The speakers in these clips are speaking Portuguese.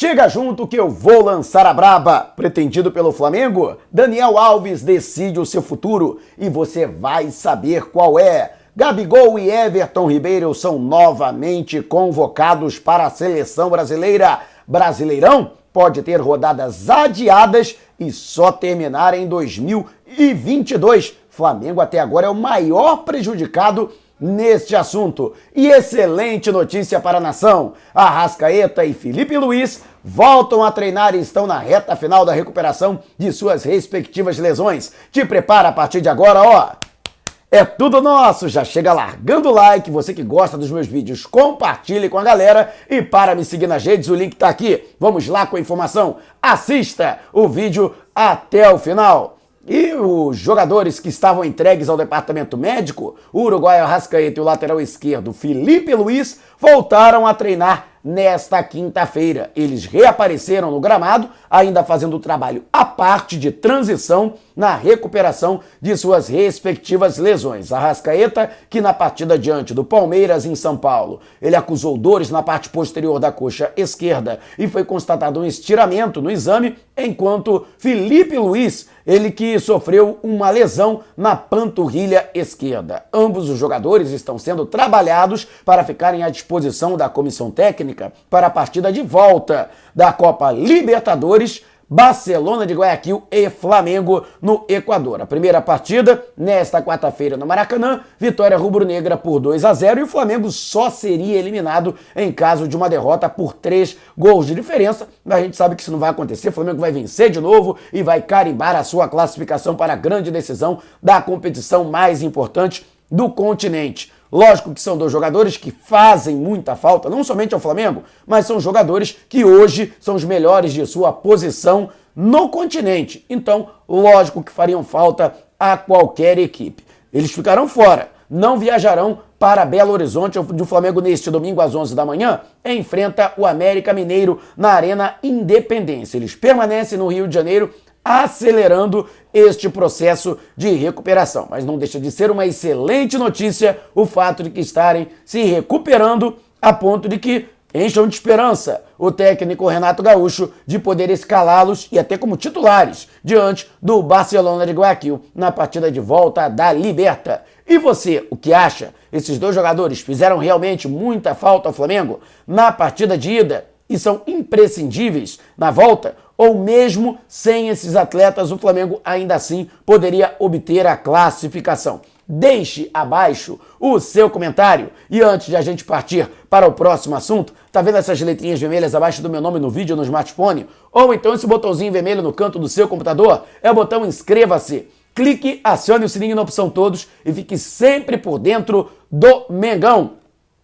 Chega junto que eu vou lançar a braba. Pretendido pelo Flamengo, Daniel Alves decide o seu futuro e você vai saber qual é. Gabigol e Everton Ribeiro são novamente convocados para a seleção brasileira. Brasileirão pode ter rodadas adiadas e só terminar em 2022. Flamengo até agora é o maior prejudicado neste assunto. E excelente notícia para a nação: Arrascaeta e Felipe Luiz voltam a treinar e estão na reta final da recuperação de suas respectivas lesões. Te prepara a partir de agora, ó. É tudo nosso! Já chega largando o like, você que gosta dos meus vídeos, compartilhe com a galera e para me seguir nas redes, o link tá aqui. Vamos lá com a informação. Assista o vídeo até o final. E os jogadores que estavam entregues ao departamento médico, o uruguaio Arrascaeta e o lateral esquerdo Felipe Luiz, voltaram a treinar nesta quinta-feira. Eles reapareceram no gramado, ainda fazendo o trabalho à parte de transição na recuperação de suas respectivas lesões. Arrascaeta, que na partida diante do Palmeiras em São Paulo, ele acusou dores na parte posterior da coxa esquerda e foi constatado um estiramento no exame, enquanto Felipe Luiz, ele que sofreu uma lesão na panturrilha esquerda. Ambos os jogadores estão sendo trabalhados para ficarem à disposição da comissão técnica para a partida de volta da Copa Libertadores Barcelona de Guayaquil e Flamengo no Equador. A primeira partida, nesta quarta-feira no Maracanã, vitória rubro-negra por 2 a 0 e o Flamengo só seria eliminado em caso de uma derrota por 3 gols de diferença. Mas a gente sabe que isso não vai acontecer, o Flamengo vai vencer de novo e vai carimbar a sua classificação para a grande decisão da competição mais importante do continente. Lógico que são dois jogadores que fazem muita falta, não somente ao Flamengo, mas são jogadores que hoje são os melhores de sua posição no continente. Então, lógico que fariam falta a qualquer equipe. Eles ficarão fora, não viajarão para Belo Horizonte, onde o Flamengo neste domingo às 11 da manhã enfrenta o América Mineiro na Arena Independência. Eles permanecem no Rio de Janeiro acelerando este processo de recuperação. Mas não deixa de ser uma excelente notícia o fato de que estarem se recuperando a ponto de que encham de esperança o técnico Renato Gaúcho de poder escalá-los e até como titulares diante do Barcelona de Guayaquil na partida de volta da Liberta. E você, o que acha? Esses dois jogadores fizeram realmente muita falta ao Flamengo na partida de ida e são imprescindíveis na volta? Ou mesmo sem esses atletas, o Flamengo ainda assim poderia obter a classificação. Deixe abaixo o seu comentário. E antes de a gente partir para o próximo assunto, tá vendo essas letrinhas vermelhas abaixo do meu nome no vídeo no smartphone? Ou então esse botãozinho vermelho no canto do seu computador? É o botão inscreva-se. Clique, acione o sininho na opção todos e fique sempre por dentro do Mengão.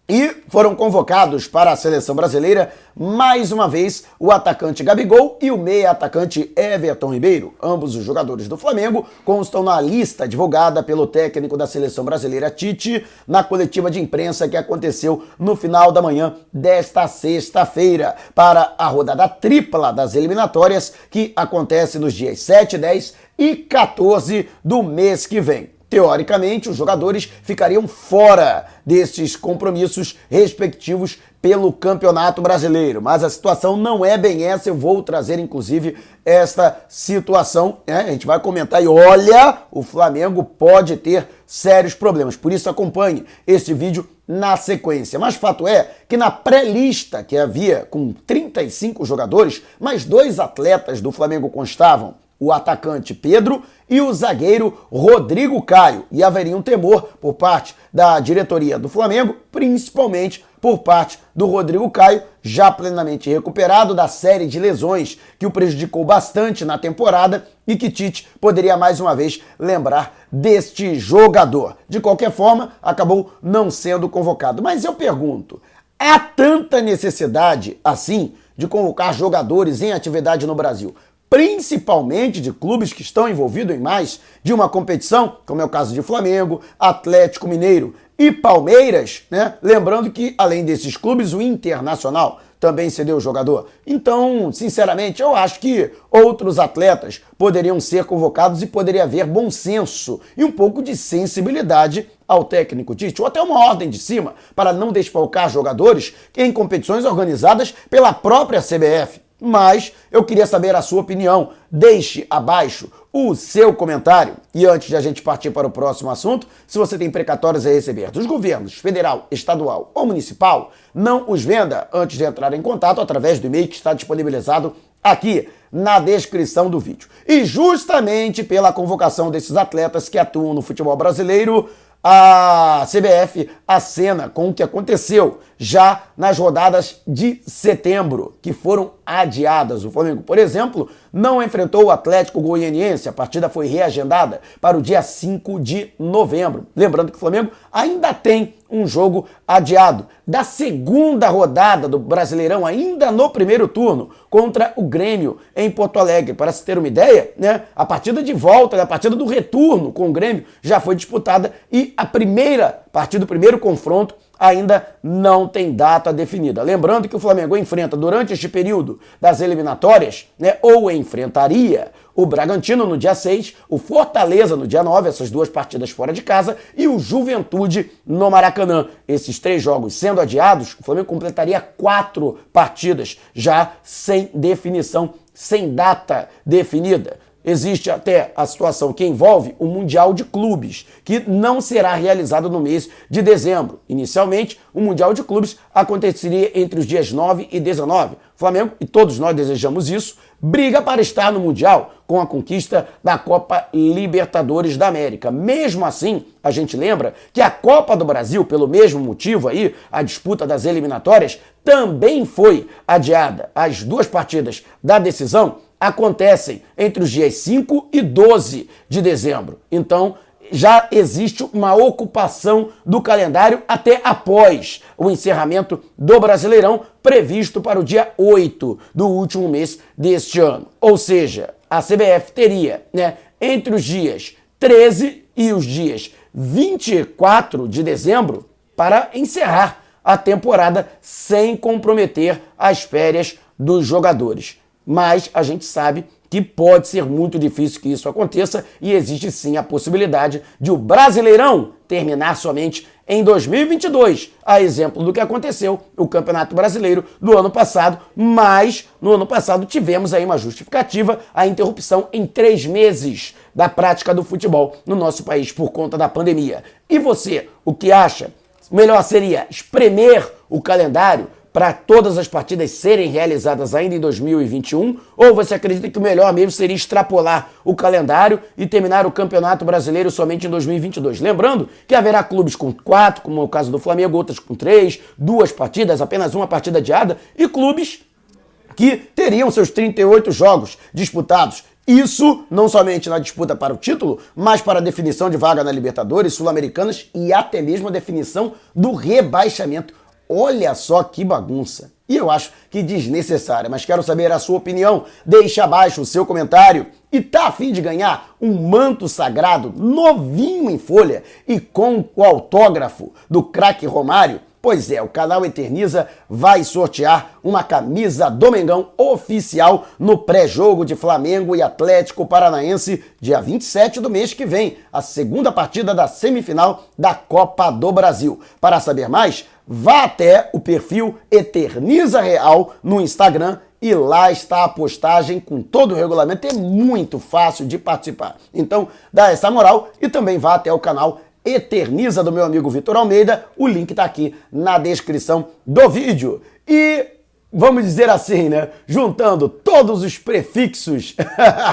E foram convocados para a seleção brasileira mais uma vez o atacante Gabigol e o meia atacante Everton Ribeiro. Ambos os jogadores do Flamengo constam na lista divulgada pelo técnico da seleção brasileira Tite na coletiva de imprensa que aconteceu no final da manhã desta sexta-feira para a rodada tripla das eliminatórias que acontece nos dias 7, 10 e 14 do mês que vem. Teoricamente, os jogadores ficariam fora destes compromissos respectivos pelo Campeonato Brasileiro. Mas a situação não é bem essa. Eu vou trazer, inclusive, esta situação. Né? A gente vai comentar e olha, o Flamengo pode ter sérios problemas. Por isso, acompanhe este vídeo na sequência. Mas fato é que na pré-lista que havia com 35 jogadores, mais dois atletas do Flamengo constavam o atacante Pedro e o zagueiro Rodrigo Caio. E haveria um temor por parte da diretoria do Flamengo, principalmente por parte do Rodrigo Caio, já plenamente recuperado da série de lesões que o prejudicou bastante na temporada e que Tite poderia mais uma vez lembrar deste jogador. De qualquer forma, acabou não sendo convocado. Mas eu pergunto, há tanta necessidade assim de convocar jogadores em atividade no Brasil? Principalmente de clubes que estão envolvidos em mais de uma competição, como é o caso de Flamengo, Atlético Mineiro e Palmeiras, né? Lembrando que, além desses clubes, o Internacional também cedeu o jogador. Então, sinceramente, eu acho que outros atletas poderiam ser convocados e poderia haver bom senso e um pouco de sensibilidade ao técnico Tite, ou até uma ordem de cima, para não desfalcar jogadores em competições organizadas pela própria CBF. Mas eu queria saber a sua opinião. Deixe abaixo o seu comentário. E antes de a gente partir para o próximo assunto, se você tem precatórios a receber dos governos federal, estadual ou municipal, não os venda antes de entrar em contato através do e-mail que está disponibilizado aqui na descrição do vídeo. E justamente pela convocação desses atletas que atuam no futebol brasileiro, a CBF acena com o que aconteceu já nas rodadas de setembro, que foram adiadas. O Flamengo, por exemplo, não enfrentou o Atlético Goianiense. A partida foi reagendada para o dia 5 de novembro. Lembrando que o Flamengo ainda tem um jogo adiado da segunda rodada do Brasileirão, ainda no primeiro turno, contra o Grêmio em Porto Alegre. Para se ter uma ideia, né, a partida de volta, a partida do retorno com o Grêmio já foi disputada e a primeira partida, o primeiro confronto ainda não tem data definida. Lembrando que o Flamengo enfrenta durante este período das eliminatórias, né, ou enfrentaria o Bragantino no dia 6, o Fortaleza no dia 9, essas duas partidas fora de casa, e o Juventude no Maracanã. Esses três jogos sendo adiados, o Flamengo completaria quatro partidas já sem definição, sem data definida. Existe até a situação que envolve o Mundial de Clubes, que não será realizado no mês de dezembro. Inicialmente, o Mundial de Clubes aconteceria entre os dias 9 e 19. Flamengo, e todos nós desejamos isso, briga para estar no Mundial com a conquista da Copa Libertadores da América. Mesmo assim, a gente lembra que a Copa do Brasil, pelo mesmo motivo aí, a disputa das eliminatórias, também foi adiada. As duas partidas da decisão acontecem entre os dias 5 e 12 de dezembro. Então, já existe uma ocupação do calendário até após o encerramento do Brasileirão, previsto para o dia 8 do último mês deste ano. Ou seja, a CBF teria, né, entre os dias 13 e os dias 24 de dezembro para encerrar a temporada sem comprometer as férias dos jogadores mas a gente sabe que pode ser muito difícil que isso aconteça e existe sim a possibilidade de o Brasileirão terminar somente em 2022, a exemplo do que aconteceu no Campeonato Brasileiro do ano passado, mas no ano passado tivemos aí uma justificativa, a interrupção em três meses da prática do futebol no nosso país por conta da pandemia. E você, o que acha? Melhor seria espremer o calendário para todas as partidas serem realizadas ainda em 2021? Ou você acredita que o melhor mesmo seria extrapolar o calendário e terminar o Campeonato Brasileiro somente em 2022? Lembrando que haverá clubes com quatro, como é o caso do Flamengo, outras com três, duas partidas, apenas uma partida adiada, e clubes que teriam seus 38 jogos disputados isso não somente na disputa para o título, mas para a definição de vaga na Libertadores, Sul-Americanas e até mesmo a definição do rebaixamento. Olha só que bagunça. E eu acho que desnecessária, mas quero saber a sua opinião. Deixe abaixo o seu comentário. E tá a fim de ganhar um manto sagrado novinho em folha e com o autógrafo do craque Romário? Pois é, o canal Eterniza vai sortear uma camisa Domengão oficial no pré-jogo de Flamengo e Atlético Paranaense, dia 27 do mês que vem, a segunda partida da semifinal da Copa do Brasil. Para saber mais, vá até o perfil Eterniza Real no Instagram e lá está a postagem com todo o regulamento. É muito fácil de participar. Então, dá essa moral e também vá até o canal Eterniza do meu amigo Vitor Almeida. O link está aqui na descrição do vídeo. E vamos dizer assim, né? Juntando todos os prefixos.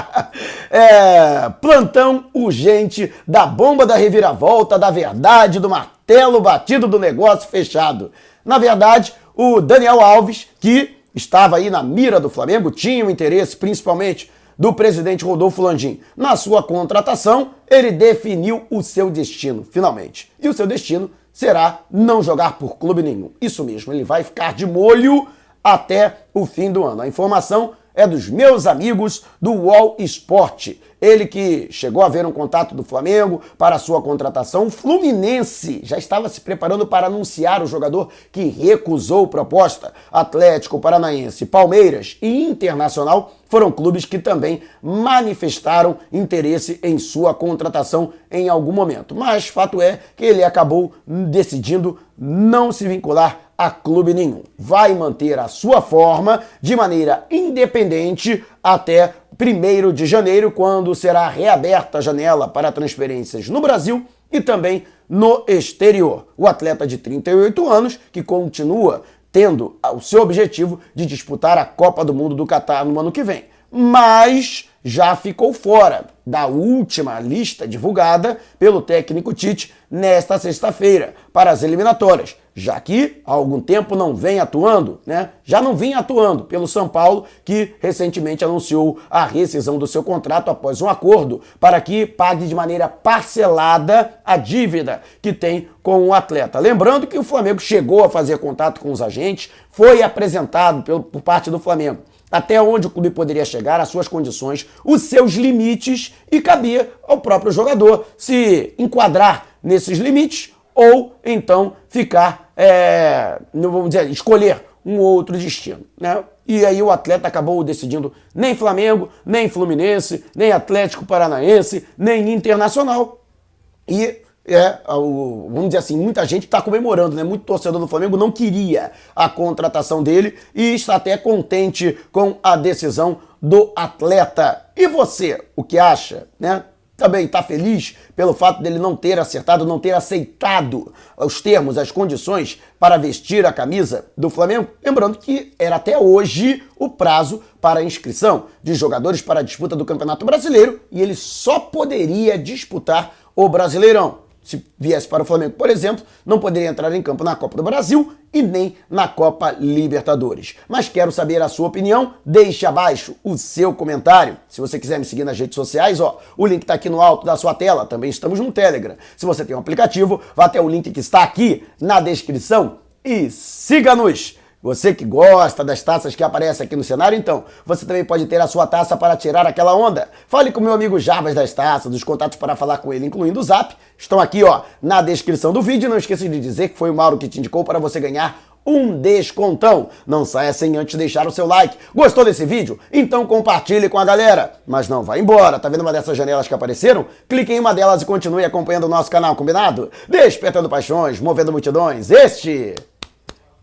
é, plantão urgente da bomba da reviravolta, da verdade, do martelo batido do negócio fechado. Na verdade, o Daniel Alves, que estava aí na mira do Flamengo, tinha um interesse principalmente do presidente Rodolfo Landim. Na sua contratação, ele definiu o seu destino, finalmente. E o seu destino será não jogar por clube nenhum. Isso mesmo, ele vai ficar de molho até o fim do ano. A informação é dos meus amigos do Wall Sport. Ele que chegou a ver um contato do Flamengo para sua contratação. O Fluminense já estava se preparando para anunciar o jogador que recusou proposta. Atlético Paranaense, Palmeiras e Internacional foram clubes que também manifestaram interesse em sua contratação em algum momento. Mas fato é que ele acabou decidindo não se vincular a clube nenhum. Vai manter a sua forma de maneira independente até 1 de janeiro, quando será reaberta a janela para transferências no Brasil e também no exterior. O atleta de 38 anos, que continua tendo o seu objetivo de disputar a Copa do Mundo do Catar no ano que vem. Mas já ficou fora da última lista divulgada pelo técnico Tite nesta sexta-feira para as eliminatórias, já que há algum tempo não vem atuando, né? Já não vinha atuando pelo São Paulo, que recentemente anunciou a rescisão do seu contrato após um acordo para que pague de maneira parcelada a dívida que tem com o atleta. Lembrando que o Flamengo chegou a fazer contato com os agentes, foi apresentado por parte do Flamengo até onde o clube poderia chegar, as suas condições, os seus limites e cabia ao próprio jogador se enquadrar nesses limites ou então ficar, é, não vamos dizer, escolher um outro destino, né? E aí o atleta acabou decidindo nem Flamengo, nem Fluminense, nem Atlético Paranaense, nem Internacional. E é, o, vamos dizer assim, muita gente está comemorando, né? Muito torcedor do Flamengo não queria a contratação dele e está até contente com a decisão do atleta. E você, o que acha, né? Também está feliz pelo fato dele não ter acertado, não ter aceitado os termos, as condições para vestir a camisa do Flamengo? Lembrando que era até hoje o prazo para a inscrição de jogadores para a disputa do Campeonato Brasileiro e ele só poderia disputar o Brasileirão se viesse para o Flamengo, por exemplo, não poderia entrar em campo na Copa do Brasil e nem na Copa Libertadores. Mas quero saber a sua opinião, deixe abaixo o seu comentário. Se você quiser me seguir nas redes sociais, ó, o link está aqui no alto da sua tela, também estamos no Telegram. Se você tem um aplicativo, vá até o link que está aqui na descrição e siga-nos! Você que gosta das taças que aparecem aqui no cenário, então, você também pode ter a sua taça para tirar aquela onda. Fale com meu amigo Jarbas das taças, os contatos para falar com ele, incluindo o zap, estão aqui, ó, na descrição do vídeo. Não esqueça de dizer que foi o Mauro que te indicou para você ganhar um descontão. Não saia sem antes deixar o seu like. Gostou desse vídeo? Então compartilhe com a galera. Mas não vá embora, tá vendo uma dessas janelas que apareceram? Clique em uma delas e continue acompanhando o nosso canal, combinado? Despertando paixões, movendo multidões. Este